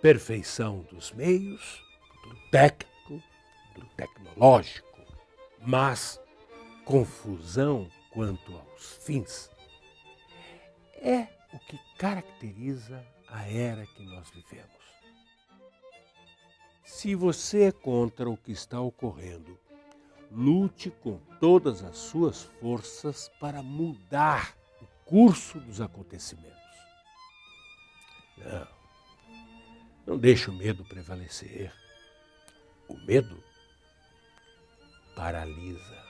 perfeição dos meios, do técnico, do tecnológico, mas confusão quanto aos fins, é o que caracteriza a era que nós vivemos. Se você é contra o que está ocorrendo, lute com todas as suas forças para mudar o curso dos acontecimentos. Não, não deixe o medo prevalecer. O medo paralisa.